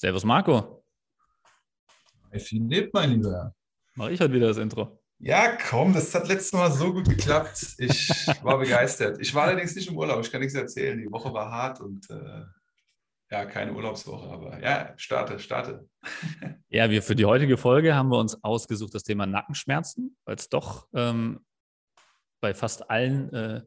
Servus Marco. Hi Philipp, mein Lieber. Mache ich heute wieder das Intro. Ja, komm, das hat letztes Mal so gut geklappt. Ich war begeistert. Ich war allerdings nicht im Urlaub, ich kann nichts erzählen. Die Woche war hart und äh, ja, keine Urlaubswoche, aber ja, starte, starte. Ja, wir für die heutige Folge haben wir uns ausgesucht das Thema Nackenschmerzen, weil es doch ähm, bei fast allen äh,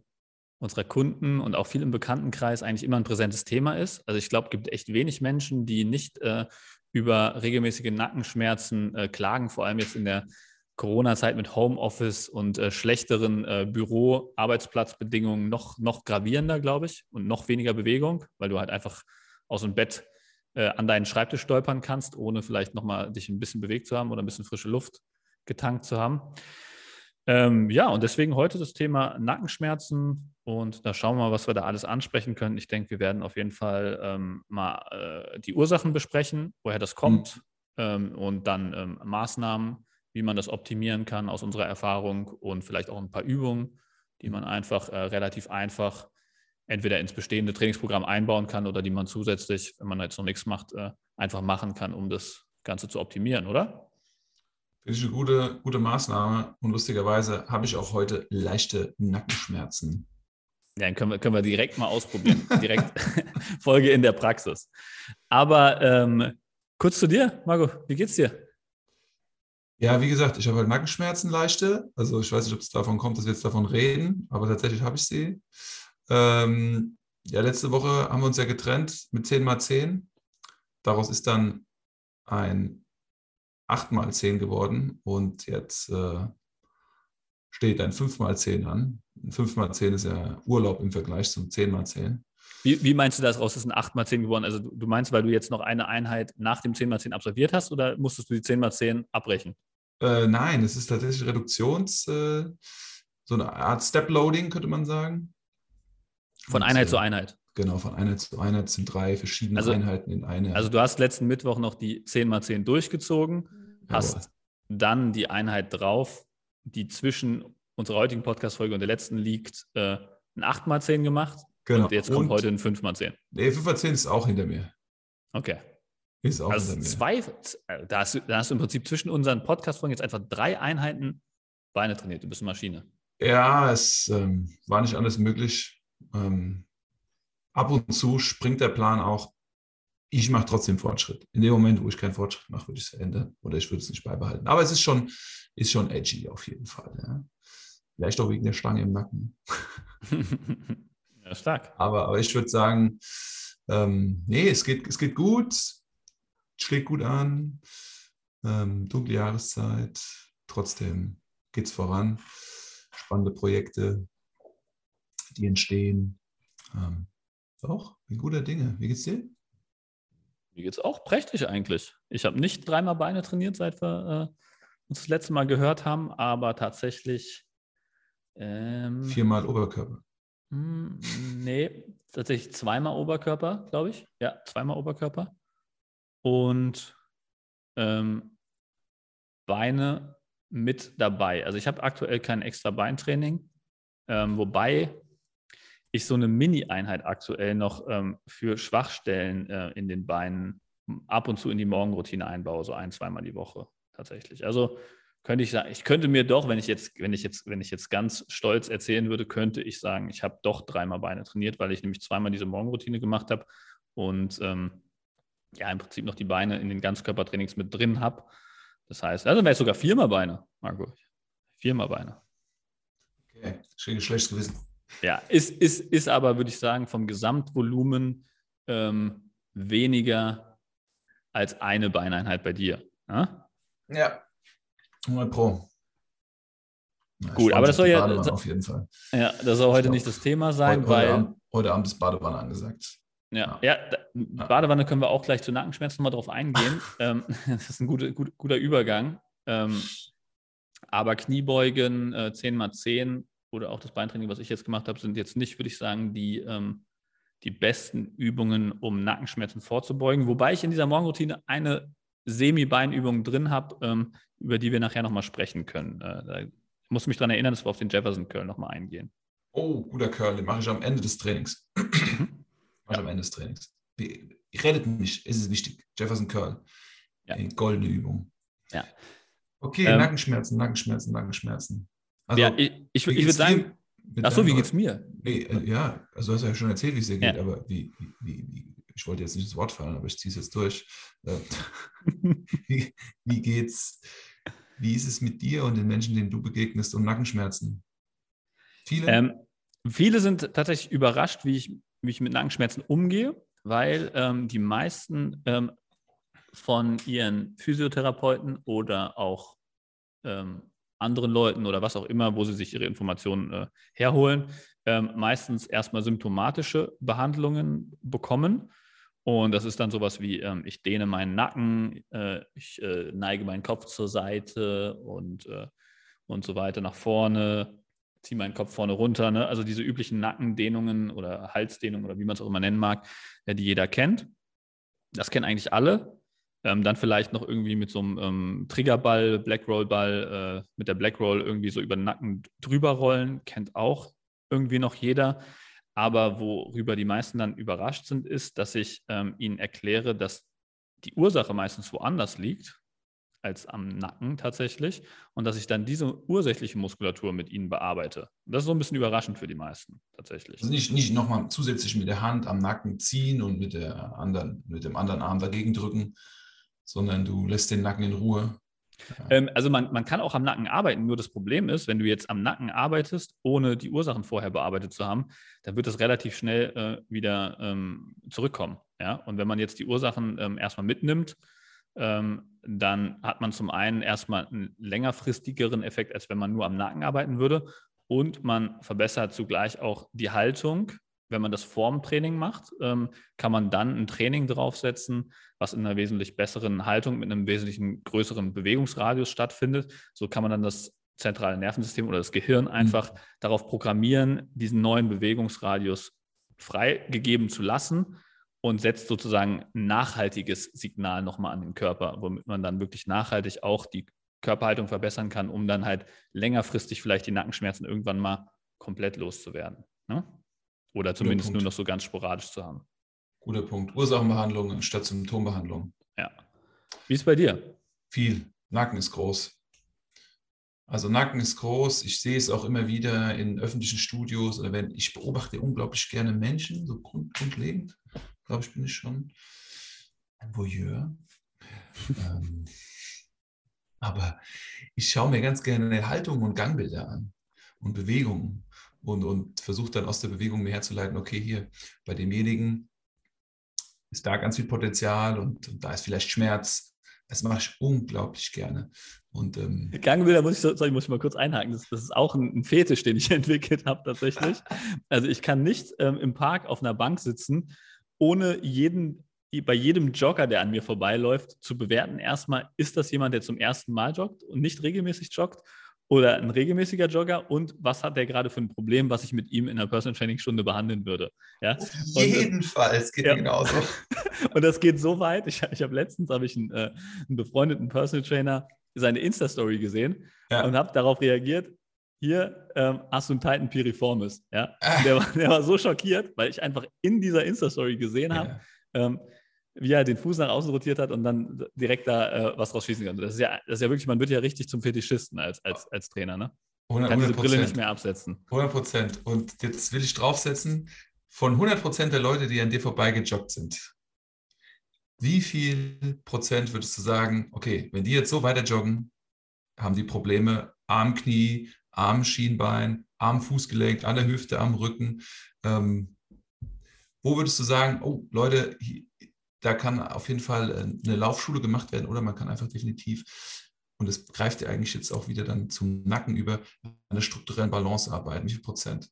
unserer Kunden und auch viel im Bekanntenkreis eigentlich immer ein präsentes Thema ist. Also ich glaube, es gibt echt wenig Menschen, die nicht äh, über regelmäßige Nackenschmerzen äh, klagen, vor allem jetzt in der Corona-Zeit mit Homeoffice und äh, schlechteren äh, Büro-Arbeitsplatzbedingungen noch, noch gravierender, glaube ich, und noch weniger Bewegung, weil du halt einfach aus dem Bett äh, an deinen Schreibtisch stolpern kannst, ohne vielleicht nochmal dich ein bisschen bewegt zu haben oder ein bisschen frische Luft getankt zu haben. Ähm, ja, und deswegen heute das Thema Nackenschmerzen und da schauen wir mal, was wir da alles ansprechen können. Ich denke, wir werden auf jeden Fall ähm, mal äh, die Ursachen besprechen, woher das kommt mhm. ähm, und dann ähm, Maßnahmen, wie man das optimieren kann aus unserer Erfahrung und vielleicht auch ein paar Übungen, die man einfach äh, relativ einfach entweder ins bestehende Trainingsprogramm einbauen kann oder die man zusätzlich, wenn man jetzt noch nichts macht, äh, einfach machen kann, um das Ganze zu optimieren, oder? Finde ich eine gute, gute Maßnahme. Und lustigerweise habe ich auch heute leichte Nackenschmerzen. Ja, dann können wir, können wir direkt mal ausprobieren. direkt Folge in der Praxis. Aber ähm, kurz zu dir, Marco, wie geht's dir? Ja, wie gesagt, ich habe halt Nackenschmerzen leichte. Also ich weiß nicht, ob es davon kommt, dass wir jetzt davon reden, aber tatsächlich habe ich sie. Ähm, ja, letzte Woche haben wir uns ja getrennt mit 10 mal 10. Daraus ist dann ein 8 mal 10 geworden und jetzt äh, steht ein 5 mal 10 an. 5 mal 10 ist ja Urlaub im Vergleich zum 10 mal 10. Wie, wie, meinst du das raus? Ist ein 8 mal 10 geworden? Also du meinst, weil du jetzt noch eine Einheit nach dem 10 mal 10 absolviert hast oder musstest du die 10 mal 10 abbrechen? Äh, nein, es ist tatsächlich Reduktions, äh, so eine Art Step-Loading, könnte man sagen. Von und, Einheit zu Einheit. Genau, von Einheit zu Einheit sind drei verschiedene also, Einheiten in eine. Also du hast letzten Mittwoch noch die 10 mal 10 durchgezogen hast dann die Einheit drauf, die zwischen unserer heutigen Podcast-Folge und der letzten liegt, äh, ein 8x10 gemacht. Genau. Und jetzt kommt und, heute ein 5x10. Nee, 5x10 ist auch hinter mir. Okay. Ist auch also hinter mir. Zwei, äh, da hast, du, da hast du im Prinzip zwischen unseren Podcast-Folgen jetzt einfach drei Einheiten Beine trainiert. Du bist eine Maschine. Ja, es ähm, war nicht alles möglich. Ähm, ab und zu springt der Plan auch ich mache trotzdem Fortschritt. In dem Moment, wo ich keinen Fortschritt mache, würde ich es verändern oder ich würde es nicht beibehalten. Aber es ist schon, ist schon edgy auf jeden Fall. Ja. Vielleicht auch wegen der Stange im Nacken. ja, stark. Aber, aber ich würde sagen, ähm, nee, es geht, es geht gut, schlägt gut an, ähm, dunkle Jahreszeit, trotzdem geht es voran. Spannende Projekte, die entstehen. Ähm, doch, bin guter Dinge. Wie geht's dir? Mir geht es auch prächtig eigentlich. Ich habe nicht dreimal Beine trainiert, seit wir äh, uns das letzte Mal gehört haben, aber tatsächlich. Ähm, Viermal Oberkörper. Mh, hm, nee, tatsächlich zweimal Oberkörper, glaube ich. Ja, zweimal Oberkörper. Und ähm, Beine mit dabei. Also ich habe aktuell kein extra Beintraining, ähm, wobei ich so eine Mini-Einheit aktuell noch ähm, für Schwachstellen äh, in den Beinen ab und zu in die Morgenroutine einbaue, so ein, zweimal die Woche tatsächlich. Also könnte ich sagen, ich könnte mir doch, wenn ich jetzt, wenn ich jetzt, wenn ich jetzt ganz stolz erzählen würde, könnte ich sagen, ich habe doch dreimal Beine trainiert, weil ich nämlich zweimal diese Morgenroutine gemacht habe und ähm, ja, im Prinzip noch die Beine in den Ganzkörpertrainings mit drin habe. Das heißt, also wäre es sogar viermal Beine, Marco. Viermal Beine. Okay, schön schlechtes Gewissen. Ja, ist, ist, ist aber, würde ich sagen, vom Gesamtvolumen ähm, weniger als eine Beineinheit bei dir. Ja, ja 100 Pro. Ja, Gut, aber das soll ja. auf jeden Fall. Ja, das soll heute glaub, nicht das Thema sein, heute, weil. Heute Abend, heute Abend ist Badewanne angesagt. Ja, ja, ja, Badewanne können wir auch gleich zu Nackenschmerzen nochmal drauf eingehen. ähm, das ist ein guter, gut, guter Übergang. Ähm, aber Kniebeugen äh, 10x10 oder auch das Beintraining, was ich jetzt gemacht habe, sind jetzt nicht, würde ich sagen, die, ähm, die besten Übungen, um Nackenschmerzen vorzubeugen. Wobei ich in dieser Morgenroutine eine Semi-Beinübung drin habe, ähm, über die wir nachher nochmal sprechen können. Äh, da muss mich daran erinnern, dass wir auf den Jefferson Curl nochmal eingehen. Oh, guter Curl, den mache ich am Ende des Trainings. Mhm. mache ich am Ende des Trainings. Wie, redet nicht, ist es wichtig. Jefferson Curl. Ja. Goldene Übung. Ja. Okay, Ähm, Nackenschmerzen, Nackenschmerzen, Nackenschmerzen. Also, ja, ich, ich, ich würde sagen, dir mit ach so, deinem wie geht's mir? Nee, äh, ja, also du hast ja schon erzählt, wie es dir geht, Ja. aber wie, wie, wie, ich wollte jetzt nicht ins Wort fallen, aber ich ziehe es jetzt durch. Äh, wie, wie geht's, wie ist es mit dir und den Menschen, denen du begegnest und Nackenschmerzen? Viele? Ähm, viele sind tatsächlich überrascht, wie ich, wie ich mit Nackenschmerzen umgehe, weil ähm, die meisten ähm, von ihren Physiotherapeuten oder auch ähm, anderen Leuten oder was auch immer, wo sie sich ihre Informationen äh, herholen, ähm, meistens erstmal symptomatische Behandlungen bekommen. Und das ist dann sowas wie, ähm, ich dehne meinen Nacken, äh, ich äh, neige meinen Kopf zur Seite und, äh, und so weiter nach vorne, ziehe meinen Kopf vorne runter. Ne? Also diese üblichen Nackendehnungen oder Halsdehnungen oder wie man es auch immer nennen mag, äh, die jeder kennt. Das kennen eigentlich alle. Ähm, dann vielleicht noch irgendwie mit so einem ähm, Triggerball, Blackroll-Ball, äh, mit der Blackroll irgendwie so über den Nacken drüber rollen, kennt auch irgendwie noch jeder. Aber worüber die meisten dann überrascht sind, ist, dass ich ähm, ihnen erkläre, dass die Ursache meistens woanders liegt als am Nacken tatsächlich und dass ich dann diese ursächliche Muskulatur mit ihnen bearbeite. Das ist so ein bisschen überraschend für die meisten tatsächlich. Also nicht, nicht nochmal zusätzlich mit der Hand am Nacken ziehen und mit, der anderen, mit dem anderen Arm dagegen drücken, sondern du lässt den Nacken in Ruhe. Ähm, also man, man kann auch am Nacken arbeiten, nur das Problem ist, wenn du jetzt am Nacken arbeitest, ohne die Ursachen vorher bearbeitet zu haben, dann wird das relativ schnell äh, wieder ähm, zurückkommen. Ja? Und wenn man jetzt die Ursachen ähm, erstmal mitnimmt, ähm, dann hat man zum einen erstmal einen längerfristigeren Effekt, als wenn man nur am Nacken arbeiten würde. Und man verbessert zugleich auch die Haltung. Wenn man das vorm Training macht, ähm, kann man dann ein Training draufsetzen, was in einer wesentlich besseren Haltung mit einem wesentlich größeren Bewegungsradius stattfindet. So kann man dann das zentrale Nervensystem oder das Gehirn einfach darauf programmieren, diesen neuen Bewegungsradius freigegeben zu lassen und setzt sozusagen ein nachhaltiges Signal nochmal an den Körper, womit man dann wirklich nachhaltig auch die Körperhaltung verbessern kann, um dann halt längerfristig vielleicht die Nackenschmerzen irgendwann mal komplett loszuwerden. Ne? Oder zumindest nur noch so ganz sporadisch zu haben. Guter Punkt. Ursachenbehandlung statt Symptombehandlung. Ja. Wie ist es bei dir? Viel. Nacken ist groß. Also Nacken ist groß. Ich sehe es auch immer wieder in öffentlichen Studios oder wenn ich beobachte unglaublich gerne Menschen, so grund, grundlegend. Glaube ich, bin ich schon ein Voyeur. ähm, aber ich schaue mir ganz gerne Haltungen und Gangbilder an und Bewegungen und, und versuche dann aus der Bewegung mir herzuleiten, okay, hier bei demjenigen ist da ganz viel Potenzial und, und da ist vielleicht Schmerz. Das mache ich unglaublich gerne. Und ähm, Gangbilder muss ich, sorry, muss ich mal kurz einhaken. Das, das ist auch ein, ein Fetisch, den ich entwickelt habe tatsächlich. Also ich kann nicht ähm, im Park auf einer Bank sitzen, ohne jeden, bei jedem Jogger, der an mir vorbeiläuft, zu bewerten, erstmal, ist das jemand, der zum ersten Mal joggt und nicht regelmäßig joggt oder ein regelmäßiger Jogger und was hat der gerade für ein Problem, was ich mit ihm in einer Personal Training Stunde behandeln würde. Ja? auf jeden und, Fall, es geht ja. genauso. und das geht so weit, ich, ich habe letztens hab ich einen, äh, einen befreundeten Personal Trainer seine Insta-Story gesehen ja. und habe darauf reagiert, hier ähm, hast du einen Titan Piriformis. Ja? Der, war, der war so schockiert, weil ich einfach in dieser Insta-Story gesehen habe, ja. ähm, wie er den Fuß nach außen rotiert hat und dann direkt da äh, was rausschießen kann. Das ist, ja, das ist ja wirklich, man wird ja richtig zum Fetischisten als, als, als Trainer. Ne? Man kann diese Brille nicht mehr absetzen. 100 Prozent. Und jetzt will ich draufsetzen, von 100 Prozent der Leute, die an dir vorbeigejoggt sind, wie viel Prozent würdest du sagen, okay, wenn die jetzt so weiter joggen, haben die Probleme Arm, Knie, Arm, Schienbein, Arm, Fußgelenk, an der Hüfte, am Rücken. Ähm, wo würdest du sagen, oh Leute, da kann auf jeden Fall eine Laufschule gemacht werden oder man kann einfach definitiv, und das greift ja eigentlich jetzt auch wieder dann zum Nacken über, an der strukturellen Balance arbeiten. Wie viel Prozent?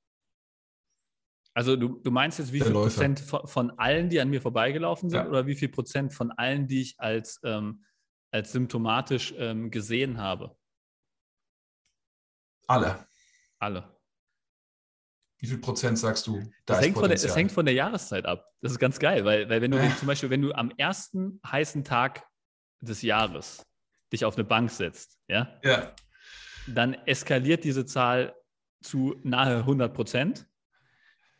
Also du, du meinst jetzt, wie Der viel Läufer. Prozent von, von allen, die an mir vorbeigelaufen sind, Ja. oder wie viel Prozent von allen, die ich als, ähm, als symptomatisch ähm, gesehen habe? Alle. Alle. Wie viel Prozent sagst du, da Es ist hängt, von der, es Potenzial? hängt von der Jahreszeit ab. Das ist ganz geil, weil, weil wenn du Äh. zum Beispiel, wenn du am ersten heißen Tag des Jahres dich auf eine Bank setzt, ja, ja, dann eskaliert diese Zahl zu nahe 100 Prozent.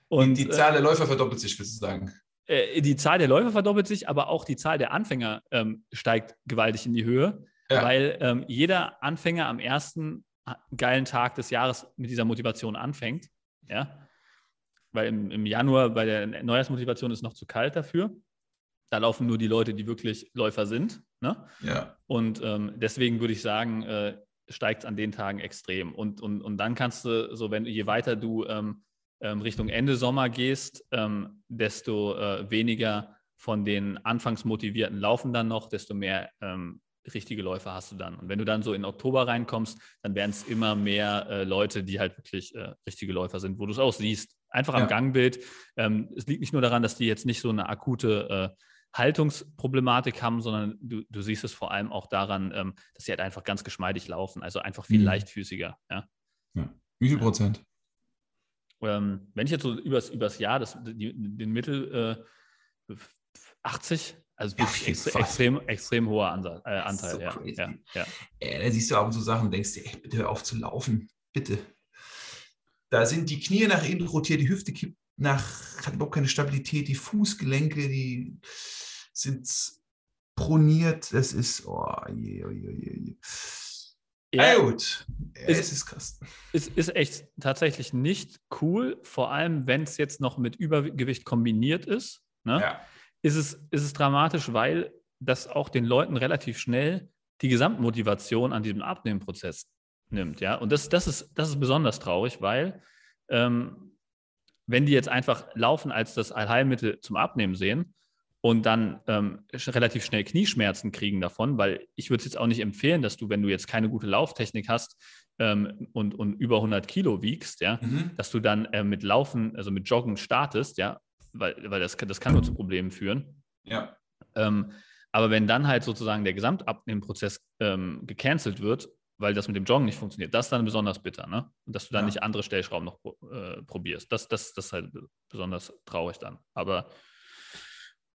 Und Und die äh, Zahl der Läufer verdoppelt sich, willst du sagen? äh, die Zahl der Läufer verdoppelt sich, aber auch die Zahl der Anfänger ähm, steigt gewaltig in die Höhe, ja. weil ähm, jeder Anfänger am ersten geilen Tag des Jahres mit dieser Motivation anfängt. Ja? Weil im, im Januar bei der Neujahrsmotivation ist noch zu kalt dafür. Da laufen nur die Leute, die wirklich Läufer sind. Ne? Ja. Und ähm, deswegen würde ich sagen, äh, steigt es an den Tagen extrem. Und, und, und dann kannst du, so wenn je weiter du ähm, ähm, Richtung Ende Sommer gehst, ähm, desto äh, weniger von den anfangs motivierten laufen dann noch, desto mehr ähm, richtige Läufer hast du dann. Und wenn du dann so in Oktober reinkommst, dann werden es immer mehr äh, Leute, die halt wirklich äh, richtige Läufer sind, wo du es auch siehst. Einfach am ja. Gangbild. Ähm, es liegt nicht nur daran, dass die jetzt nicht so eine akute äh, Haltungsproblematik haben, sondern du, du, siehst es vor allem auch daran, ähm, dass sie halt einfach ganz geschmeidig laufen, also einfach viel mhm. leichtfüßiger. Ja. ja. Wie viel Prozent? Ähm, wenn ich jetzt so übers, übers Jahr das, die, den Mittel äh, 80, also wirklich extre extrem, extrem hoher Ansatz, äh, Anteil. So ja, ja, ja. Äh, da siehst du ab und zu Sachen und denkst dir, ey, bitte hör auf zu laufen, bitte. Da sind die Knie nach innen rotiert, die Hüfte kippt nach, hat überhaupt keine Stabilität, die Fußgelenke, die sind proniert, das ist, oh, je, oh, je, je, je. Ja, gut. es ist, ist krass. Es ist echt tatsächlich nicht cool, vor allem wenn es jetzt noch mit Übergewicht kombiniert ist. Ne? Ja. Ist, es, ist es dramatisch, weil das auch den Leuten relativ schnell die Gesamtmotivation an diesem Abnehmenprozess nimmt. Ja? Und das, das, ist, das ist besonders traurig, weil ähm, wenn die jetzt einfach Laufen als das Allheilmittel zum Abnehmen sehen, und dann ähm, relativ schnell Knieschmerzen kriegen davon, weil ich würde es jetzt auch nicht empfehlen, dass du, wenn du jetzt keine gute Lauftechnik hast ähm, und, und über 100 Kilo wiegst, ja, mhm. dass du dann äh, mit Laufen, also mit Joggen startest, ja, weil, weil das, das kann nur zu Problemen führen. Ja. Ähm, aber wenn dann halt sozusagen der Gesamtabnehmprozess ähm, gecancelt wird, weil das mit dem Joggen nicht funktioniert, das ist dann besonders bitter, ne? Und dass du dann ja. nicht andere Stellschrauben noch äh, probierst. Das, das, das ist halt besonders traurig dann. Aber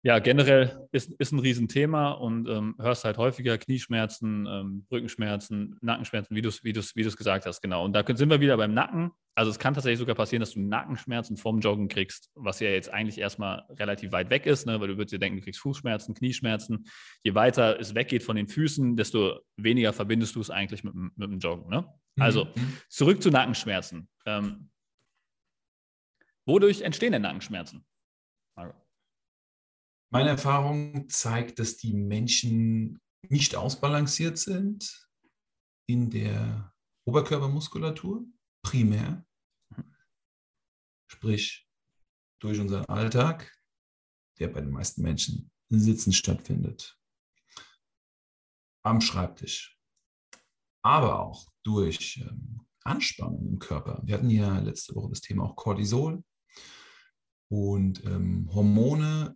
ja, generell ist, ist ein Riesenthema und ähm, hörst halt häufiger Knieschmerzen, ähm, Rückenschmerzen, Nackenschmerzen, wie du es wie wie gesagt hast, genau. Und da sind wir wieder beim Nacken. Also es kann tatsächlich sogar passieren, dass du Nackenschmerzen vom Joggen kriegst, was ja jetzt eigentlich erstmal relativ weit weg ist, ne? weil du würdest dir denken, du kriegst Fußschmerzen, Knieschmerzen. Je weiter es weggeht von den Füßen, desto weniger verbindest du es eigentlich mit, mit dem Joggen. Ne? Also mhm. zurück zu Nackenschmerzen. Ähm, wodurch entstehen denn Nackenschmerzen? Margot. Meine Erfahrung zeigt, dass die Menschen nicht ausbalanciert sind in der Oberkörpermuskulatur, primär. Sprich, durch unseren Alltag, der bei den meisten Menschen Sitzen stattfindet. Am Schreibtisch. Aber auch durch ähm, Anspannung im Körper. Wir hatten ja letzte Woche das Thema auch Cortisol. Und ähm, Hormone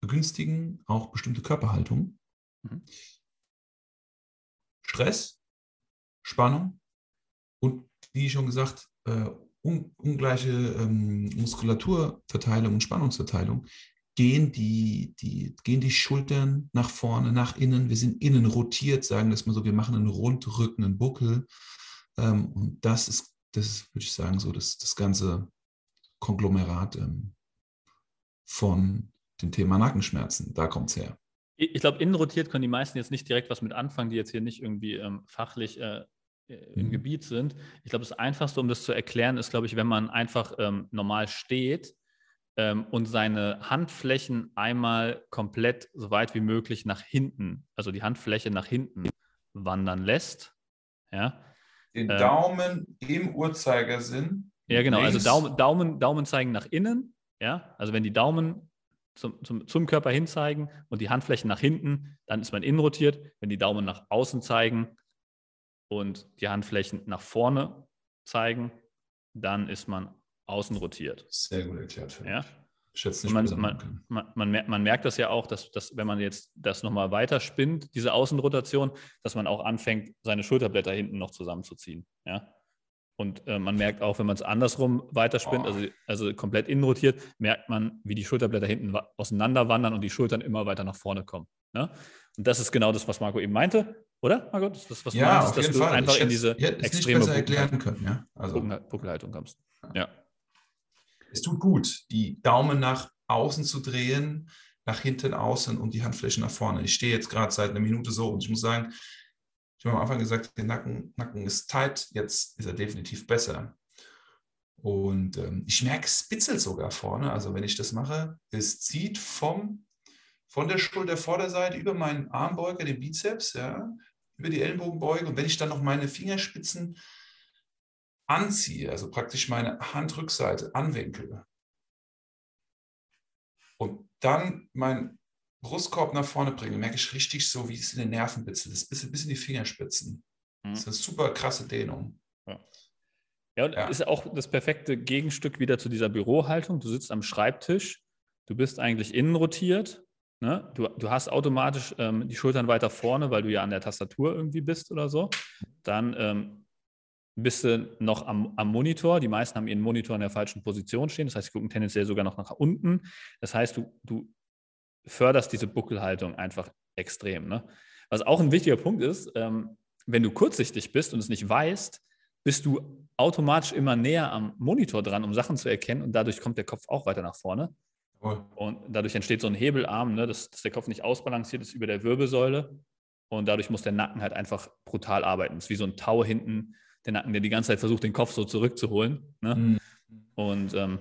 begünstigen auch bestimmte Körperhaltungen. Mhm. Stress, Spannung und, wie schon gesagt, äh, un ungleiche ähm, Muskulaturverteilung und Spannungsverteilung gehen die, die, gehen die Schultern nach vorne, nach innen. Wir sind innen rotiert, sagen das mal so. Wir machen einen Rundrücken, einen Buckel. Ähm, und das ist, das ist, würde ich sagen, so das, das ganze Konglomerat ähm, von dem Thema Nackenschmerzen. Da kommt es her. Ich glaube, innenrotiert können die meisten jetzt nicht direkt was mit anfangen, die jetzt hier nicht irgendwie ähm, fachlich äh, äh, im mhm. Gebiet sind. Ich glaube, das Einfachste, um das zu erklären, ist, glaube ich, wenn man einfach ähm, normal steht ähm, und seine Handflächen einmal komplett so weit wie möglich nach hinten, also die Handfläche nach hinten wandern lässt. Ja. Den ähm, Daumen im Uhrzeigersinn. Ja, genau. Also Daumen, Daumen, Daumen zeigen nach innen. Ja, also wenn die Daumen zum, zum, zum Körper hin zeigen und die Handflächen nach hinten, dann ist man innen rotiert. Wenn die Daumen nach außen zeigen und die Handflächen nach vorne zeigen, dann ist man außen rotiert. Sehr gut erklärt. Ja? Man, man, man, man, merkt, man merkt das ja auch, dass, dass wenn man jetzt das nochmal weiter spinnt, diese Außenrotation, dass man auch anfängt, seine Schulterblätter hinten noch zusammenzuziehen. Ja? Und äh, man merkt auch, wenn man es andersrum weiterspinnt, oh. also, also komplett innen rotiert, merkt man, wie die Schulterblätter hinten auseinander wandern und die Schultern immer weiter nach vorne kommen. Ne? Und das ist genau das, was Marco eben meinte, oder, Marco? Das ist das, was ja, du meinst, dass du Fall. einfach in diese extreme erklären können, ja? also. Buckelhaltung kommst. Ja. Es tut gut, die Daumen nach außen zu drehen, nach hinten außen und die Handflächen nach vorne. Ich stehe jetzt gerade seit einer Minute so und ich muss sagen, ich habe am Anfang gesagt, der Nacken, Nacken ist tight, jetzt ist er definitiv besser. Und ähm, ich merke, es spitzelt sogar vorne. Also wenn ich das mache, es zieht vom, von der Schultervorderseite über meinen Armbeuger, den Bizeps, ja, über die Ellenbogenbeuge. Und wenn ich dann noch meine Fingerspitzen anziehe, also praktisch meine Handrückseite anwinkel und dann meinen Brustkorb nach vorne bringe, merke ich richtig so, wie es in den Nerven bitzelt. Das ist bis, bis in die Fingerspitzen. Mhm. Das ist eine super krasse Dehnung. Ja. Ja, und ja. ist auch das perfekte Gegenstück wieder zu dieser Bürohaltung. Du sitzt am Schreibtisch, du bist eigentlich innen rotiert, ne? du, du hast automatisch ähm, die Schultern weiter vorne, weil du ja an der Tastatur irgendwie bist oder so. Dann ähm, bist du noch am, am, Monitor. Die meisten haben ihren Monitor in der falschen Position stehen. Das heißt, sie gucken tendenziell sogar noch nach unten. Das heißt, du, du förderst diese Buckelhaltung einfach extrem. Ne? Was auch ein wichtiger Punkt ist, ähm, wenn du kurzsichtig bist und es nicht weißt, bist du automatisch immer näher am Monitor dran, um Sachen zu erkennen und dadurch kommt der Kopf auch weiter nach vorne. Cool. Und dadurch entsteht so ein Hebelarm, ne, dass, dass, der Kopf nicht ausbalanciert ist über der Wirbelsäule und dadurch muss der Nacken halt einfach brutal arbeiten. Es ist wie so ein Tau hinten, der Nacken, der die ganze Zeit versucht, den Kopf so zurückzuholen. Ne? Mhm. Und ähm,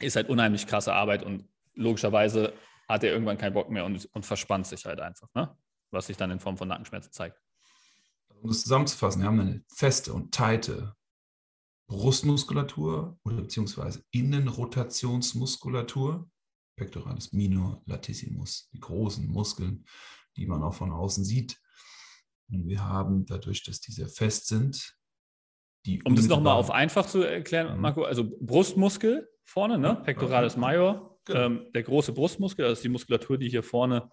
ist halt unheimlich krasse Arbeit und logischerweise hat er irgendwann keinen Bock mehr und, und verspannt sich halt einfach, ne? was sich dann in Form von Nackenschmerzen zeigt um das zusammenzufassen, wir haben eine feste und teite Brustmuskulatur oder beziehungsweise Innenrotationsmuskulatur, Pectoralis minor, latissimus, die großen Muskeln, die man auch von außen sieht. Und wir haben dadurch, dass diese fest sind, die Um das nochmal auf einfach zu erklären, mhm. Marco, also Brustmuskel vorne, ne? Pectoralis major, genau. ähm, der große Brustmuskel, das ist die Muskulatur, die hier vorne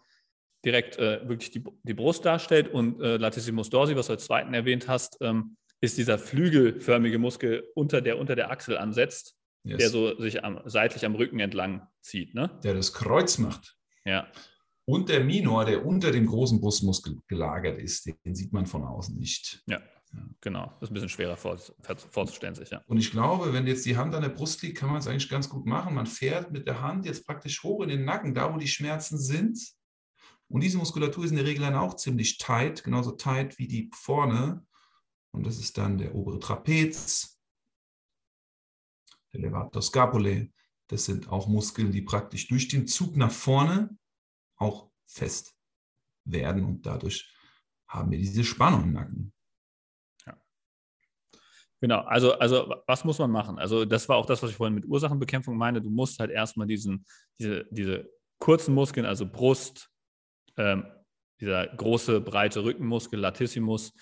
direkt äh, wirklich die, die Brust darstellt und äh, Latissimus dorsi, was du als zweiten erwähnt hast, ähm, ist dieser flügelförmige Muskel unter der unter der Achsel ansetzt, yes. der so sich am, seitlich am Rücken entlang zieht. Ne? Der das Kreuz macht. Ja. Und der Minor, der unter dem großen Brustmuskel gelagert ist, den sieht man von außen nicht. Ja. Genau. Das ist ein bisschen schwerer vor, vorzustellen sich. Und ich glaube, wenn jetzt die Hand an der Brust liegt, kann man es eigentlich ganz gut machen. Man fährt mit der Hand jetzt praktisch hoch in den Nacken, da wo die Schmerzen sind und diese Muskulatur ist in der Regel dann auch ziemlich tight, genauso tight wie die vorne. Und das ist dann der obere Trapez, der Levator scapulae. Das sind auch Muskeln, die praktisch durch den Zug nach vorne auch fest werden und dadurch haben wir diese Spannung im Nacken. Genau, also, also was muss man machen? Also das war auch das, was ich vorhin mit Ursachenbekämpfung meine. Du musst halt erstmal diesen, diese, diese kurzen Muskeln, also Brust, ähm, dieser große, breite Rückenmuskel, Latissimus,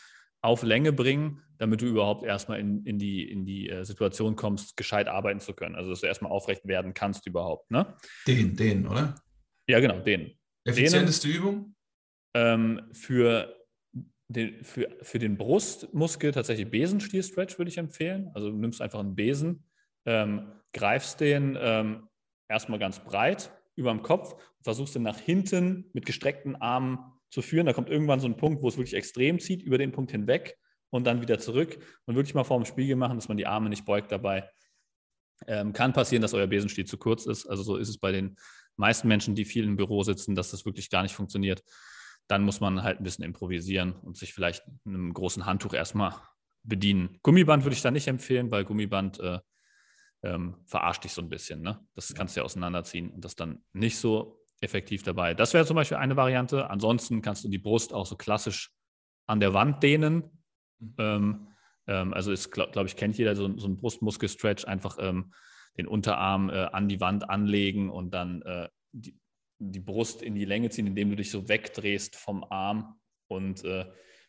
auf Länge bringen, damit du überhaupt erstmal in, in die, in die äh, Situation kommst, gescheit arbeiten zu können. Also, dass du erstmal aufrecht werden kannst überhaupt. Ne? Den, den, oder? Ja, genau, den. Effizienteste Übung? Ähm, für, den, für, für den Brustmuskel tatsächlich Besenstiel-Stretch würde ich empfehlen. Also, du nimmst einfach einen Besen, ähm, greifst den ähm, erstmal ganz breit über dem Kopf und versuchst den nach hinten mit gestreckten Armen zu führen. Da kommt irgendwann so ein Punkt, wo es wirklich extrem zieht, über den Punkt hinweg und dann wieder zurück und wirklich mal vor dem Spiegel machen, dass man die Arme nicht beugt dabei. Ähm, kann passieren, dass euer Besenstiel zu kurz ist. Also so ist es bei den meisten Menschen, die viel im Büro sitzen, dass das wirklich gar nicht funktioniert. Dann muss man halt ein bisschen improvisieren und sich vielleicht einem großen Handtuch erstmal bedienen. Gummiband würde ich da nicht empfehlen, weil Gummiband äh, ähm, verarscht dich so ein bisschen. Ne? Das kannst du ja auseinanderziehen und das dann nicht so effektiv dabei. Das wäre zum Beispiel eine Variante. Ansonsten kannst du die Brust auch so klassisch an der Wand dehnen. Mhm. Ähm, ähm, also ist, glaube glaub ich, kennt jeder so, so einen Brustmuskelstretch, einfach ähm, den Unterarm äh, an die Wand anlegen und dann äh, die, die Brust in die Länge ziehen, indem du dich so wegdrehst vom Arm und äh,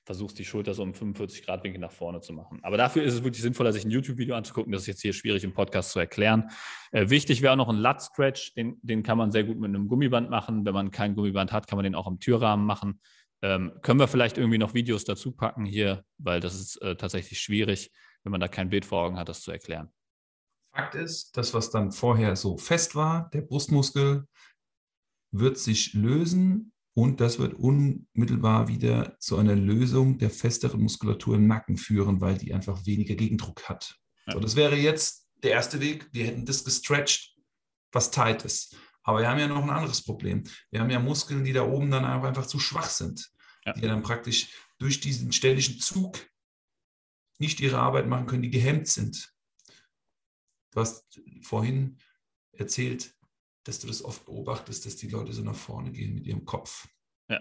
versuchst, die Schulter so um 45 Grad Winkel nach vorne zu machen. Aber dafür ist es wirklich sinnvoller, sich ein YouTube-Video anzugucken. Das ist jetzt hier schwierig im Podcast zu erklären. Äh, wichtig wäre auch noch ein Lat-Stretch. Den, den kann man sehr gut mit einem Gummiband machen. Wenn man kein Gummiband hat, kann man den auch im Türrahmen machen. Ähm, können wir vielleicht irgendwie noch Videos dazu packen hier, weil das ist äh, tatsächlich schwierig, wenn man da kein Bild vor Augen hat, das zu erklären. Fakt ist, das, was dann vorher so fest war, der Brustmuskel, wird sich lösen und das wird unmittelbar wieder zu einer Lösung der festeren Muskulatur im Nacken führen, weil die einfach weniger Gegendruck hat. Ja. So, das wäre jetzt der erste Weg. Wir hätten das gestretched, was tight ist. Aber wir haben ja noch ein anderes Problem. Wir haben ja Muskeln, die da oben dann einfach zu schwach sind, ja. die dann praktisch durch diesen ständigen Zug nicht ihre Arbeit machen können, die gehemmt sind. Du hast vorhin erzählt, dass du das oft beobachtest, dass die Leute so nach vorne gehen mit ihrem Kopf. Ja.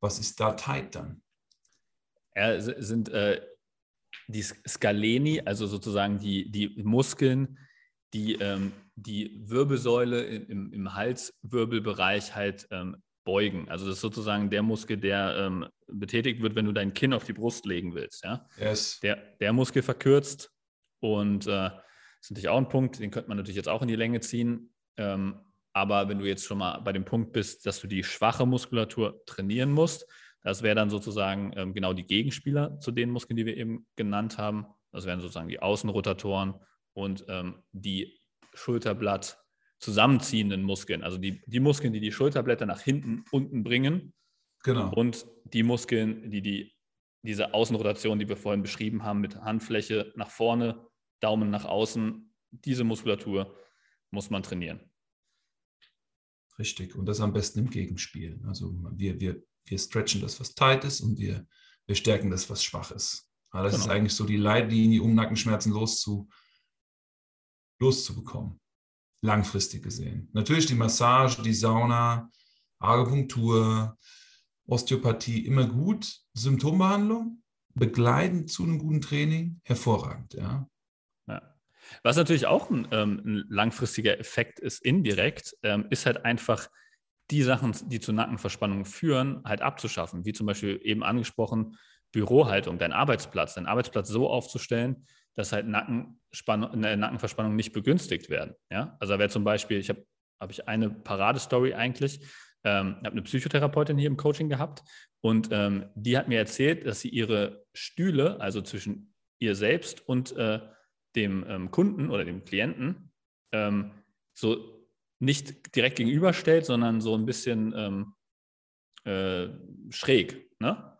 Was ist da tight dann? Ja, sind äh, die Scaleni, also sozusagen die, die Muskeln, die ähm, die Wirbelsäule im, im Halswirbelbereich halt ähm, beugen. Also das ist sozusagen der Muskel, der ähm, betätigt wird, wenn du dein Kinn auf die Brust legen willst. Ja? Yes. Der, der Muskel verkürzt und äh, das ist natürlich auch ein Punkt, den könnte man natürlich jetzt auch in die Länge ziehen. Ähm, aber wenn du jetzt schon mal bei dem Punkt bist, dass du die schwache Muskulatur trainieren musst, das wäre dann sozusagen ähm, genau die Gegenspieler zu den Muskeln, die wir eben genannt haben. Das wären sozusagen die Außenrotatoren und ähm, die Schulterblatt zusammenziehenden Muskeln. Also die, die Muskeln, die die Schulterblätter nach hinten, unten bringen. Genau. Und die Muskeln, die, die diese Außenrotation, die wir vorhin beschrieben haben, mit Handfläche nach vorne, Daumen nach außen, diese Muskulatur muss man trainieren. Richtig. Und das am besten im Gegenspiel. Also wir, wir, wir stretchen das, was tight ist und wir, wir stärken das, was schwach ist. Aber das genau. ist eigentlich so die Leitlinie, um Nackenschmerzen loszu, loszubekommen. Langfristig gesehen. Natürlich die Massage, die Sauna, Akupunktur, Osteopathie immer gut. Symptombehandlung, begleitend zu einem guten Training, hervorragend. Ja. Was natürlich auch ein, ähm, ein, langfristiger Effekt ist, indirekt, ähm, ist halt einfach die Sachen, die zu Nackenverspannungen führen, halt abzuschaffen. Wie zum Beispiel eben angesprochen, Bürohaltung, dein Arbeitsplatz, deinen Arbeitsplatz so aufzustellen, dass halt äh, Nackenverspannungen nicht begünstigt werden. Ja? Also da wäre zum Beispiel, ich habe hab ich eine Paradestory eigentlich, ähm, habe eine Psychotherapeutin hier im Coaching gehabt und ähm, die hat mir erzählt, dass sie ihre Stühle, also zwischen ihr selbst und äh, dem ähm, Kunden oder dem Klienten, ähm, so nicht direkt gegenüberstellt, sondern so ein bisschen ähm, äh, schräg. Ne?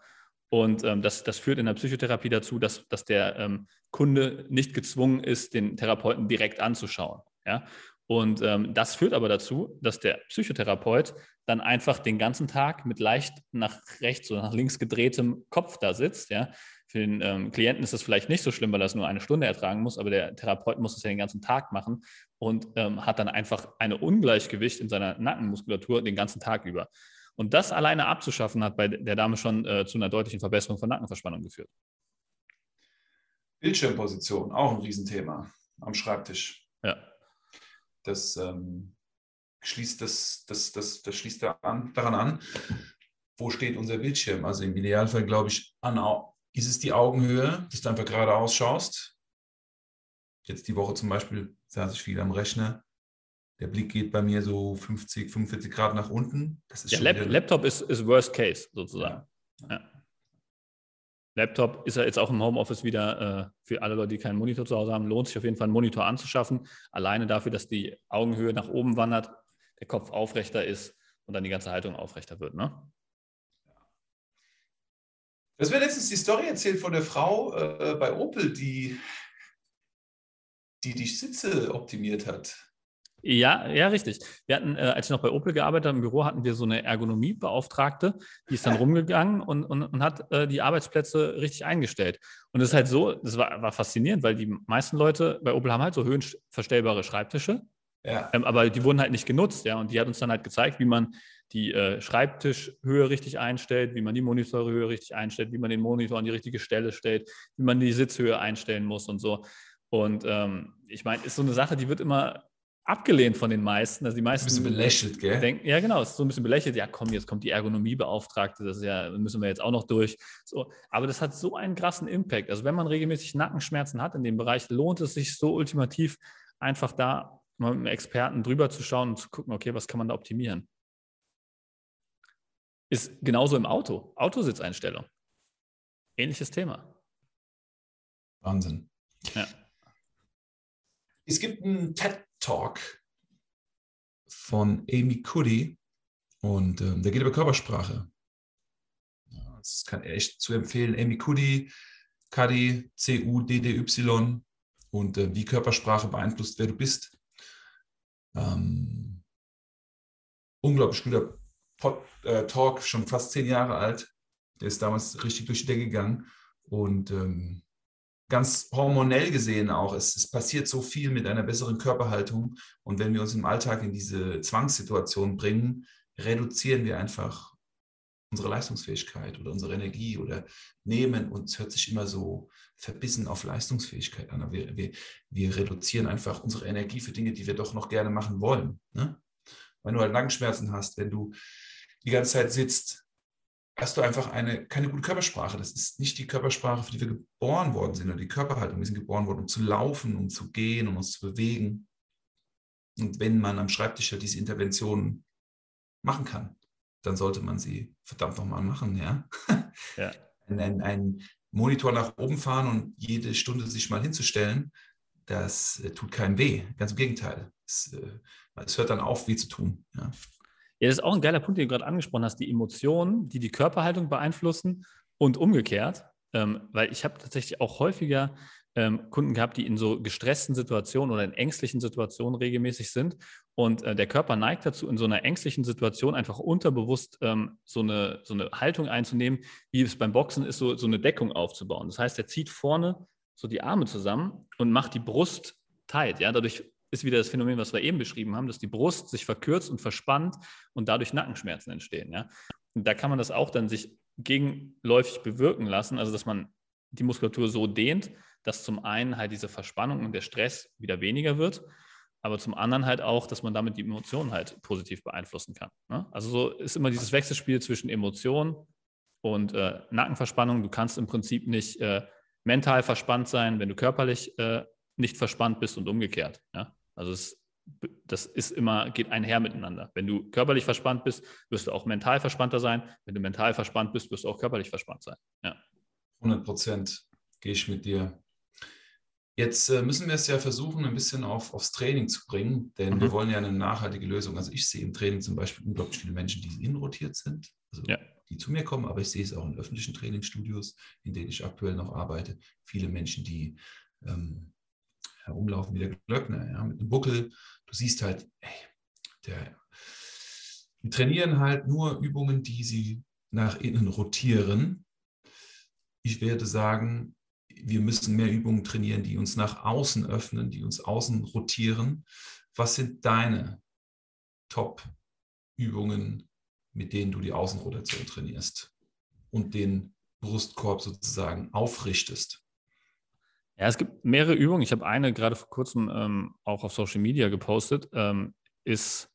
Und ähm, das, das führt in der Psychotherapie dazu, dass, dass der ähm, Kunde nicht gezwungen ist, den Therapeuten direkt anzuschauen. Ja? Und ähm, das führt aber dazu, dass der Psychotherapeut dann einfach den ganzen Tag mit leicht nach rechts oder nach links gedrehtem Kopf da sitzt. Ja? Für den ähm, Klienten ist das vielleicht nicht so schlimm, weil er es nur eine Stunde ertragen muss, aber der Therapeut muss es ja den ganzen Tag machen und ähm, hat dann einfach ein Ungleichgewicht in seiner Nackenmuskulatur den ganzen Tag über. Und das alleine abzuschaffen, hat bei der Dame schon äh, zu einer deutlichen Verbesserung von Nackenverspannung geführt. Bildschirmposition, auch ein Riesenthema am Schreibtisch. Ja. Das ähm, schließt, das, das, das, das schließt daran, daran an, wo steht unser Bildschirm. Also im Idealfall, glaube ich, an, ist es die Augenhöhe, dass du einfach geradeaus schaust. Jetzt die Woche zum Beispiel saß ich viel am Rechner der Blick geht bei mir so 50, 45 Grad nach unten. ja, Lap Laptop ist, ist Worst Case sozusagen. Ja. Ja. Laptop ist ja jetzt auch im Homeoffice wieder äh, für alle Leute, die keinen Monitor zu Hause haben, lohnt sich auf jeden Fall einen Monitor anzuschaffen. Alleine dafür, dass die Augenhöhe nach oben wandert, der Kopf aufrechter ist und dann die ganze Haltung aufrechter wird. Ne? Das wird letztens die Story erzählt von der Frau äh, bei Opel, die, die die Sitze optimiert hat. Ja, ja, richtig. Wir hatten, äh, als ich noch bei Opel gearbeitet habe, im Büro hatten wir so eine Ergonomiebeauftragte, die ist dann rumgegangen und, und, und hat äh, die Arbeitsplätze richtig eingestellt. Und das ist halt so, das war, war faszinierend, weil die meisten Leute bei Opel haben halt so höhenverstellbare Schreibtische, ja. ähm, aber die wurden halt nicht genutzt, ja. Und die hat uns dann halt gezeigt, wie man die äh, Schreibtischhöhe richtig einstellt, wie man die Monitorhöhe richtig einstellt, wie man den Monitor an die richtige Stelle stellt, wie man die Sitzhöhe einstellen muss und so. Und ähm, ich meine, ist so eine Sache, die wird immer abgelehnt von den meisten. Also die meisten ein bisschen belächelt, gell? Denken, ja, genau, es ist so ein bisschen belächelt. Ja, komm, jetzt kommt die Ergonomiebeauftragte, das ist ja, müssen wir jetzt auch noch durch. So, aber das hat so einen krassen Impact. Also wenn man regelmäßig Nackenschmerzen hat in dem Bereich, lohnt es sich so ultimativ, einfach da mal mit einem Experten drüber zu schauen und zu gucken, okay, was kann man da optimieren? Ist genauso im Auto, Autositzeinstellung. Ähnliches Thema. Wahnsinn. Ja. Es gibt einen TED Talk von Amy Cuddy und ähm, der geht über Körpersprache. Das kann echt zu empfehlen. Amy Cuddy, Cuddy, C-U-D-D-Y und äh, wie Körpersprache beeinflusst, wer du bist. Ähm, unglaublich guter Pod, äh, Talk, schon fast zehn Jahre alt. Der ist damals richtig durch die Decke gegangen. Und ähm, ganz hormonell gesehen auch, es, es, passiert so viel mit einer besseren Körperhaltung. Und wenn wir uns im Alltag in diese Zwangssituation bringen, reduzieren wir einfach unsere Leistungsfähigkeit oder unsere Energie oder nehmen uns hört sich immer so verbissen auf Leistungsfähigkeit an. Wir, wir, wir reduzieren einfach unsere Energie für Dinge, die wir doch noch gerne machen wollen. Ne? Wenn du halt Nackenschmerzen hast, wenn du die ganze Zeit sitzt, hast du einfach eine, keine gute Körpersprache. Das ist nicht die Körpersprache, für die wir geboren worden sind, oder die Körperhaltung. Wir sind geboren worden, um zu laufen, um zu gehen, um uns zu bewegen. Und wenn man am Schreibtisch halt diese Interventionen machen kann, dann sollte man sie verdammt nochmal machen. Ja? ja. Ein, ein, Monitor nach oben fahren und jede Stunde sich mal hinzustellen, das äh, tut keinem weh. Ganz im Gegenteil. Es, äh, es hört dann auf, weh zu tun. Ja. Ja, das ist auch ein geiler Punkt, den du gerade angesprochen hast, die Emotionen, die die Körperhaltung beeinflussen und umgekehrt. Ähm, weil ich habe tatsächlich auch häufiger ähm, Kunden gehabt, die in so gestressten Situationen oder in ängstlichen Situationen regelmäßig sind. Und äh, der Körper neigt dazu, in so einer ängstlichen Situation einfach unterbewusst ähm, so, eine, so eine Haltung einzunehmen, wie es beim Boxen ist, so, so eine Deckung aufzubauen. Das heißt, er zieht vorne so die Arme zusammen und macht die Brust tight. Ja? Dadurch ist wieder das Phänomen, was wir eben beschrieben haben, dass die Brust sich verkürzt und verspannt und dadurch Nackenschmerzen entstehen. Ja? Und da kann man das auch dann sich gegenläufig bewirken lassen, also dass man die Muskulatur so dehnt, dass zum einen halt diese Verspannung und der Stress wieder weniger wird, aber zum anderen halt auch, dass man damit die Emotionen halt positiv beeinflussen kann. Ne? Also so ist immer dieses Wechselspiel zwischen Emotionen und äh, Nackenverspannung. Du kannst im Prinzip nicht äh, mental verspannt sein, wenn du körperlich äh, nicht verspannt bist und umgekehrt. Ja? Also es, das ist immer, geht einher miteinander. Wenn du körperlich verspannt bist, wirst du auch mental verspannter sein. Wenn du mental verspannt bist, wirst du auch körperlich verspannt sein. Ja. 100 Prozent gehe ich mit dir. Jetzt äh, müssen wir es ja versuchen, ein bisschen auf, aufs Training zu bringen, denn mhm. wir wollen ja eine nachhaltige Lösung. Also ich sehe im Training zum Beispiel unglaublich viele Menschen, die inrotiert sind, also ja. die zu mir kommen, aber ich sehe es auch in öffentlichen Trainingsstudios, in denen ich aktuell noch arbeite. Viele Menschen, die ähm, herumlaufen wie der Glöckner, ja, mit einem Buckel. Du siehst halt, ey, der, die trainieren halt nur Übungen, die sie nach innen rotieren. Ich werde sagen, wir müssen mehr Übungen trainieren, die uns nach außen öffnen, die uns außen rotieren. Was sind deine Top-Übungen, mit denen du die Außenrotation trainierst und den Brustkorb sozusagen aufrichtest? Ja, es gibt mehrere Übungen. Ich habe eine gerade vor kurzem ähm, auch auf Social Media gepostet. Ähm, ist,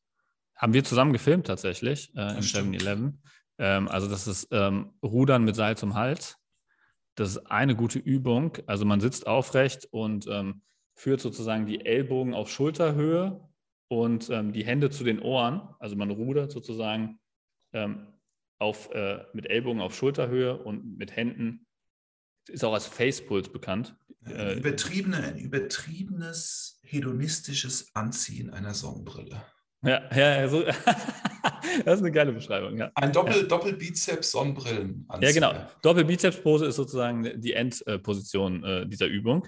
haben wir zusammen gefilmt tatsächlich äh, im 7-Eleven. Ähm, also das ist ähm, Rudern mit Seil zum Hals. Das ist eine gute Übung. Also man sitzt aufrecht und ähm, führt sozusagen die Ellbogen auf Schulterhöhe und ähm, die Hände zu den Ohren. Also man rudert sozusagen auf, äh, mit Ellbogen auf Schulterhöhe und mit Händen ist auch als Facepult bekannt. Ein, äh, übertriebene, ein übertriebenes hedonistisches Anziehen einer Sonnenbrille. Ja, ja, so, das ist eine geile Beschreibung. Ja. Ein Doppel, ja. Doppelbizeps-Sonnenbrillen. Ja, genau. Doppelbizeps-Pose ist sozusagen die Endposition äh, dieser Übung.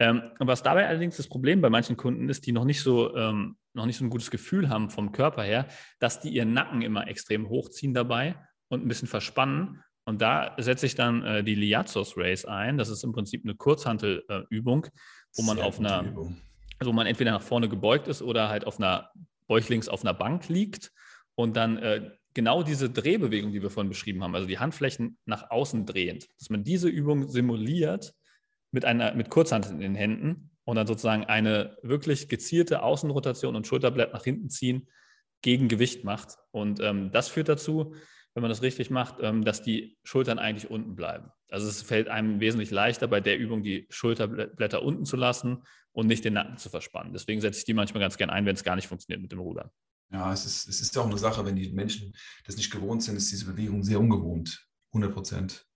Ähm, was dabei allerdings das Problem bei manchen Kunden ist, die noch nicht so ähm, noch nicht so ein gutes Gefühl haben vom Körper her, dass die ihren Nacken immer extrem hochziehen dabei und ein bisschen verspannen und da setze ich dann äh, die Liazos Race ein. Das ist im Prinzip eine Kurzhantelübung, äh, wo man auf einer, Übung. also wo man entweder nach vorne gebeugt ist oder halt auf einer bäuchlings auf einer Bank liegt und dann äh, genau diese Drehbewegung, die wir vorhin beschrieben haben, also die Handflächen nach außen drehend, dass man diese Übung simuliert mit einer mit Kurzhanteln in den Händen und dann sozusagen eine wirklich gezielte Außenrotation und Schulterblatt nach hinten ziehen gegen Gewicht macht. Und ähm, das führt dazu, wenn man das richtig macht, ähm, dass die Schultern eigentlich unten bleiben. Also es fällt einem wesentlich leichter, bei der Übung die Schulterblätter unten zu lassen und nicht den Nacken zu verspannen. Deswegen setze ich die manchmal ganz gern ein, wenn es gar nicht funktioniert mit dem Rudern. Ja, es ist, es ist auch eine Sache, wenn die Menschen das nicht gewohnt sind, ist diese Bewegung sehr ungewohnt. 100 Prozent.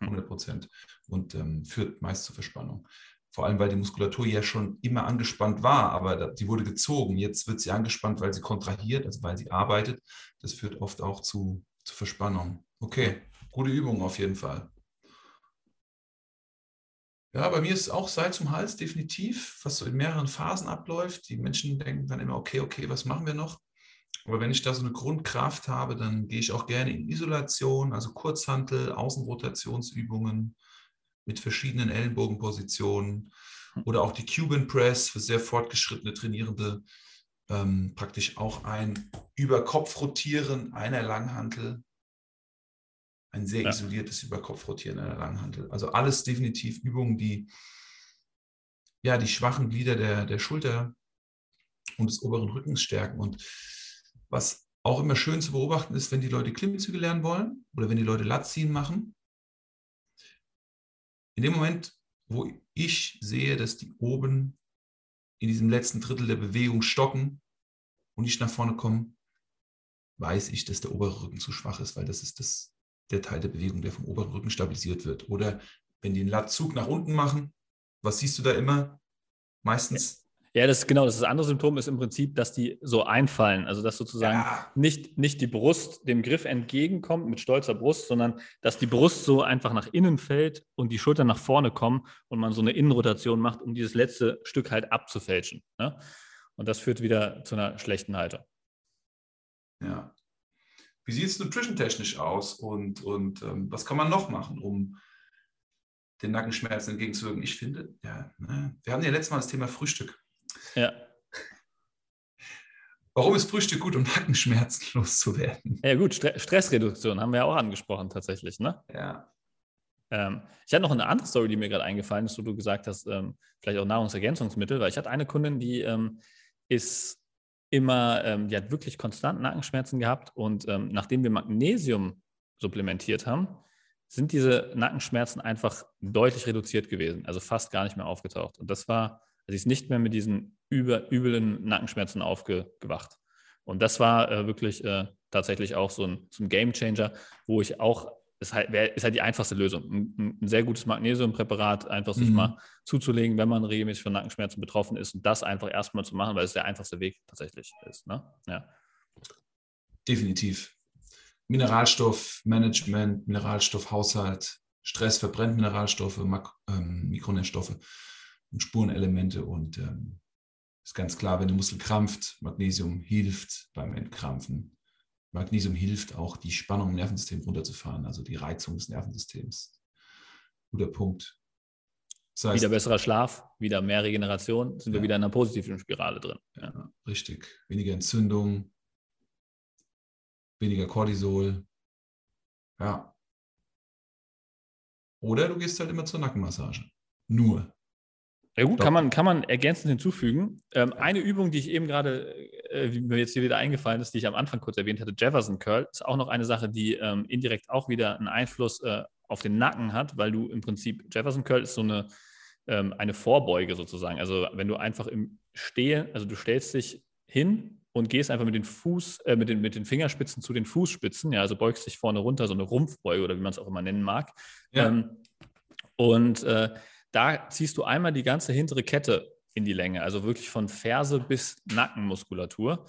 100 hm. Prozent. Und ähm, führt meist zur Verspannung. Vor allem, weil die Muskulatur ja schon immer angespannt war, aber die wurde gezogen. Jetzt wird sie angespannt, weil sie kontrahiert, also weil sie arbeitet. Das führt oft auch zu zur Verspannung. Okay, gute Übung auf jeden Fall. Ja, bei mir ist auch Seil zum Hals, definitiv, was so in mehreren Phasen abläuft. Die Menschen denken dann immer, okay, okay, was machen wir noch? Aber wenn ich da so eine Grundkraft habe, dann gehe ich auch gerne in Isolation, also Kurzhantel, Außenrotationsübungen mit verschiedenen Ellenbogenpositionen oder auch die Cuban Press für sehr fortgeschrittene Trainierende. Ähm, praktisch auch ein Überkopfrotieren einer Langhantel, ein sehr ja. isoliertes Überkopfrotieren einer Langhantel. Also alles definitiv Übungen, die ja die schwachen Glieder der, der Schulter und des oberen Rückens stärken. Und was auch immer schön zu beobachten ist, wenn die Leute Klimmzüge lernen wollen oder wenn die Leute Latziehen machen. In dem Moment, wo ich sehe, dass die oben in diesem letzten Drittel der Bewegung stocken und nicht nach vorne kommen, weiß ich, dass der obere Rücken zu schwach ist, weil das ist das, der Teil der Bewegung, der vom oberen Rücken stabilisiert wird. Oder wenn die einen Lattzug nach unten machen, was siehst du da immer? Meistens ja, das genau. Das, andere Symptom ist im Prinzip, dass die so einfallen. Also dass sozusagen ja. nicht, nicht die Brust dem Griff entgegenkommt mit stolzer Brust, sondern dass die Brust so einfach nach innen fällt und die Schultern nach vorne kommen und man so eine Innenrotation macht, um dieses letzte Stück halt abzufälschen. Ne? Und das führt wieder zu einer schlechten Haltung. Ja. Wie sieht es nutrition-technisch aus und, und ähm, was kann man noch machen, um den Nackenschmerzen entgegenzuwirken? Ich finde, ja, ne? wir haben ja letztes Mal das Thema Frühstück. Ja. Warum ist Frühstück gut, um Nackenschmerzen loszuwerden? Ja, gut, St Stressreduktion haben wir ja auch angesprochen, tatsächlich, ne? Ja. Ähm, ich hatte noch eine andere Story, die mir gerade eingefallen ist, wo du gesagt hast, ähm, vielleicht auch Nahrungsergänzungsmittel, weil ich hatte eine Kundin, die ähm, ist immer, ähm, die hat wirklich konstant Nackenschmerzen gehabt und ähm, nachdem wir Magnesium supplementiert haben, sind diese Nackenschmerzen einfach deutlich reduziert gewesen, also fast gar nicht mehr aufgetaucht. Und das war Sie ist nicht mehr mit diesen über, üblen Nackenschmerzen aufgewacht. Und das war äh, wirklich äh, tatsächlich auch so ein, so ein Game Changer, wo ich auch, ist halt, wär, ist halt die einfachste Lösung. Ein, ein sehr gutes Magnesiumpräparat einfach sich mhm. mal zuzulegen, wenn man regelmäßig von Nackenschmerzen betroffen ist und das einfach erstmal zu machen, weil es der einfachste Weg tatsächlich ist. Ne? Ja. Definitiv. Mineralstoffmanagement, Mineralstoffhaushalt, Stress verbrennt Mineralstoffe, Mak ähm, Mikronährstoffe und Spurenelemente. Und ähm, ist ganz klar, wenn der Muskel krampft, Magnesium hilft beim Entkrampfen. Magnesium hilft auch, die Spannung im Nervensystem runterzufahren, also die Reizung des Nervensystems. Guter Punkt. Das heißt, wieder besserer Schlaf, wieder mehr Regeneration, sind ja. wir wieder in einer positiven Spirale drin. Ja. Ja, richtig. Weniger Entzündung, weniger Cortisol. Ja. Oder du gehst halt immer zur Nackenmassage. Nur. Ja gut, kann man, kann man ergänzend hinzufügen. Ähm, eine Übung, die ich eben gerade, äh, wie mir jetzt hier wieder eingefallen ist, die ich am Anfang kurz erwähnt hatte, Jefferson Curl, ist auch noch eine Sache, die ähm, indirekt auch wieder einen Einfluss äh, auf den Nacken hat, weil du im Prinzip, Jefferson Curl ist so eine, ähm, eine Vorbeuge sozusagen. Also wenn du einfach im Stehen, also du stellst dich hin und gehst einfach mit den Fuß, äh, mit, den, mit den Fingerspitzen zu den Fußspitzen, ja, also beugst dich vorne runter, so eine Rumpfbeuge oder wie man es auch immer nennen mag. Ja. Ähm, und äh, da ziehst du einmal die ganze hintere Kette in die Länge, also wirklich von Ferse bis Nackenmuskulatur.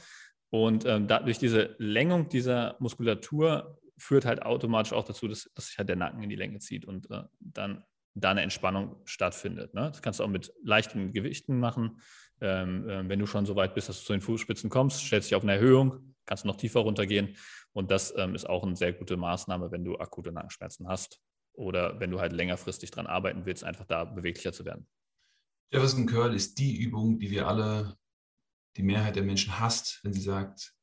Und ähm, da, diese Längung dieser Muskulatur führt halt automatisch auch dazu, dass, dass sich halt der Nacken in die Länge zieht und äh, dann da eine Entspannung stattfindet. Ne? Das kannst du auch mit leichten Gewichten machen. Ähm, äh, wenn du schon so weit bist, dass du zu den Fußspitzen kommst, stellst dich auf eine Erhöhung, kannst du noch tiefer runtergehen. Und das ähm, ist auch eine sehr gute Maßnahme, wenn du akute Nackenschmerzen hast oder wenn du halt längerfristig dran arbeiten willst, einfach da beweglicher zu werden. Jefferson Curl ist die Übung, die wir alle, die Mehrheit der Menschen hasst, wenn sie sagt,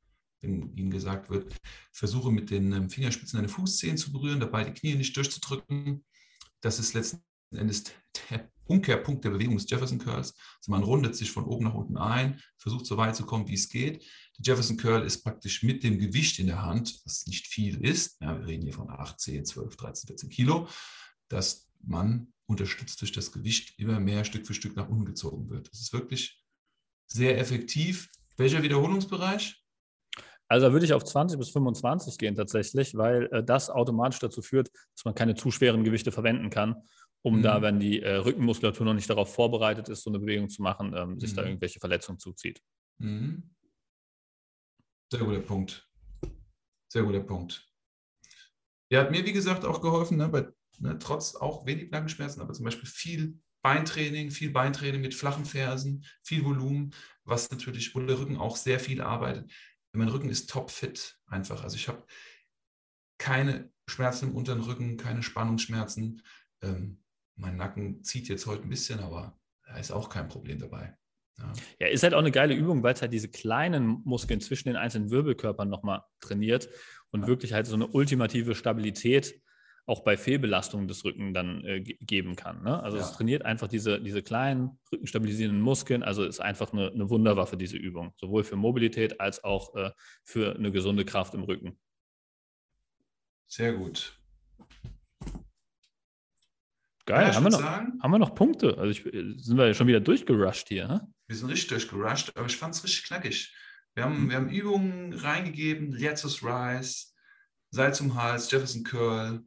wenn ihnen gesagt wird, versuche mit den ähm, Fingerspitzen deine Fußzehen zu berühren, dabei die Knie nicht durchzudrücken. Das ist letzten Endes der Umkehrpunkt der Bewegung des Jefferson Curls. Also man rundet sich von oben nach unten ein, versucht so weit zu kommen, wie es geht. Der Jefferson Curl ist praktisch mit dem Gewicht in der Hand, was nicht viel ist, ja, wir reden hier von 8, 10, 12, 13, 14 Kilo, dass man unterstützt durch das Gewicht immer mehr Stück für Stück nach unten gezogen wird. Das ist wirklich sehr effektiv. Welcher Wiederholungsbereich? Also da würde ich auf 20 bis 25 gehen tatsächlich, weil äh, das automatisch dazu führt, dass man keine zu schweren Gewichte verwenden kann um mhm. da, wenn die äh, Rückenmuskulatur noch nicht darauf vorbereitet ist, so eine Bewegung zu machen, ähm, sich mhm. da irgendwelche Verletzungen zuzieht. Mhm. Sehr guter Punkt. Sehr guter Punkt. Der hat mir, wie gesagt, auch geholfen, ne, bei, ne, trotz auch wenig Nackenschmerzen, aber zum Beispiel viel Beintraining, viel Beintraining mit flachen Fersen, viel Volumen, was natürlich, wo der Rücken auch sehr viel arbeitet. mein Rücken ist topfit einfach. Also ich habe keine Schmerzen im unteren Rücken, keine Spannungsschmerzen. Ähm, mein Nacken zieht jetzt heute ein bisschen, aber da ist auch kein Problem dabei. Ja. ja, ist halt auch eine geile Übung, weil es halt diese kleinen Muskeln zwischen den einzelnen Wirbelkörpern nochmal trainiert und ja. wirklich halt so eine ultimative Stabilität auch bei Fehlbelastungen des Rücken dann äh, geben kann. Ne? Also ja. es trainiert einfach diese, diese kleinen rückenstabilisierenden Muskeln. Also ist einfach eine, eine Wunderwaffe, diese Übung. Sowohl für Mobilität als auch äh, für eine gesunde Kraft im Rücken. Sehr gut. Geil, ja, haben, wir noch, sagen, haben wir noch Punkte? Also ich, sind wir ja schon wieder durchgerusht hier. Ne? Wir sind richtig durchgerusht, aber ich fand es richtig knackig. Wir haben, mhm. wir haben Übungen reingegeben, Riazus Rise, Seil zum Hals, Jefferson Curl,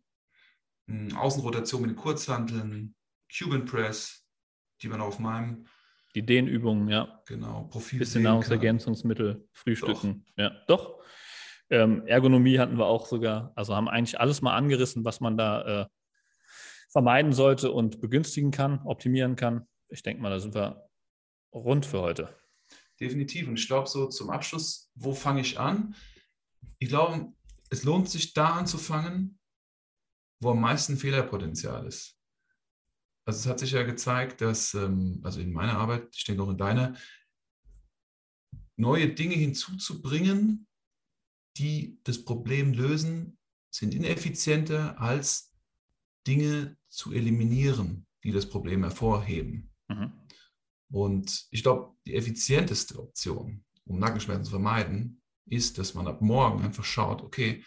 hm, Außenrotation mit den Kurzhanteln, Cuban Press, die man auf meinem die Dehnübungen, ja. Genau, Profil. Bisschen Nahrungsergänzungsmittel, Frühstücken. Doch. Ja, doch. Ähm, Ergonomie hatten wir auch sogar. Also haben eigentlich alles mal angerissen, was man da äh, vermeiden sollte und begünstigen kann, optimieren kann. Ich denke mal, da sind wir rund für heute. Definitiv. Und ich glaube, so zum Abschluss, wo fange ich an? Ich glaube, es lohnt sich da anzufangen, wo am meisten Fehlerpotenzial ist. Also es hat sich ja gezeigt, dass, ähm, also in meiner Arbeit, ich denke auch in deiner, neue Dinge hinzuzubringen, die das Problem lösen, sind ineffizienter als Dinge zu eliminieren, die das Problem hervorheben. Mhm. Und ich glaube, die effizienteste Option, um Nackenschmerzen zu vermeiden, ist, dass man ab morgen einfach schaut, okay,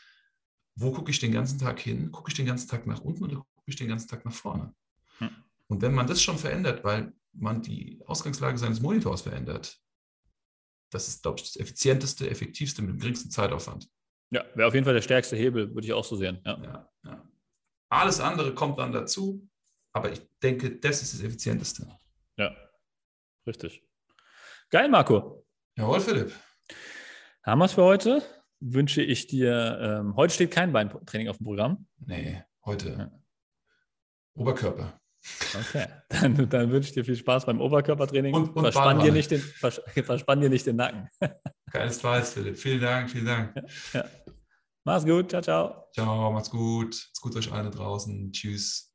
wo gucke ich den ganzen Tag hin? Gucke ich den ganzen Tag nach unten oder gucke ich den ganzen Tag nach vorne? Hm. Und wenn man das schon verändert, weil man die Ausgangslage seines Monitors verändert, das ist, glaube ich, das effizienteste, effektivste mit dem geringsten Zeitaufwand. Ja, wäre auf jeden Fall der stärkste Hebel, würde ich auch so sehen. Ja. Ja, ja. Alles andere kommt dann dazu, aber ich denke, das ist das Effizienteste. Ja, richtig. Geil, Marco. Jawohl, Philipp. Haben wir es für heute? wünsche ich dir, ähm, heute steht kein Beintraining auf dem Programm. Nee, heute ja. Oberkörper. Okay, dann, dann, wünsche ich dir viel Spaß beim Oberkörpertraining. Und, und verspann, dir nicht den, vers, verspann dir nicht den Nacken. Keinesfalls, Philipp. Vielen Dank, vielen Dank. Ja. Mach's gut, ciao, ciao. Ciao, macht's gut. Macht's gut euch alle draußen. Tschüss.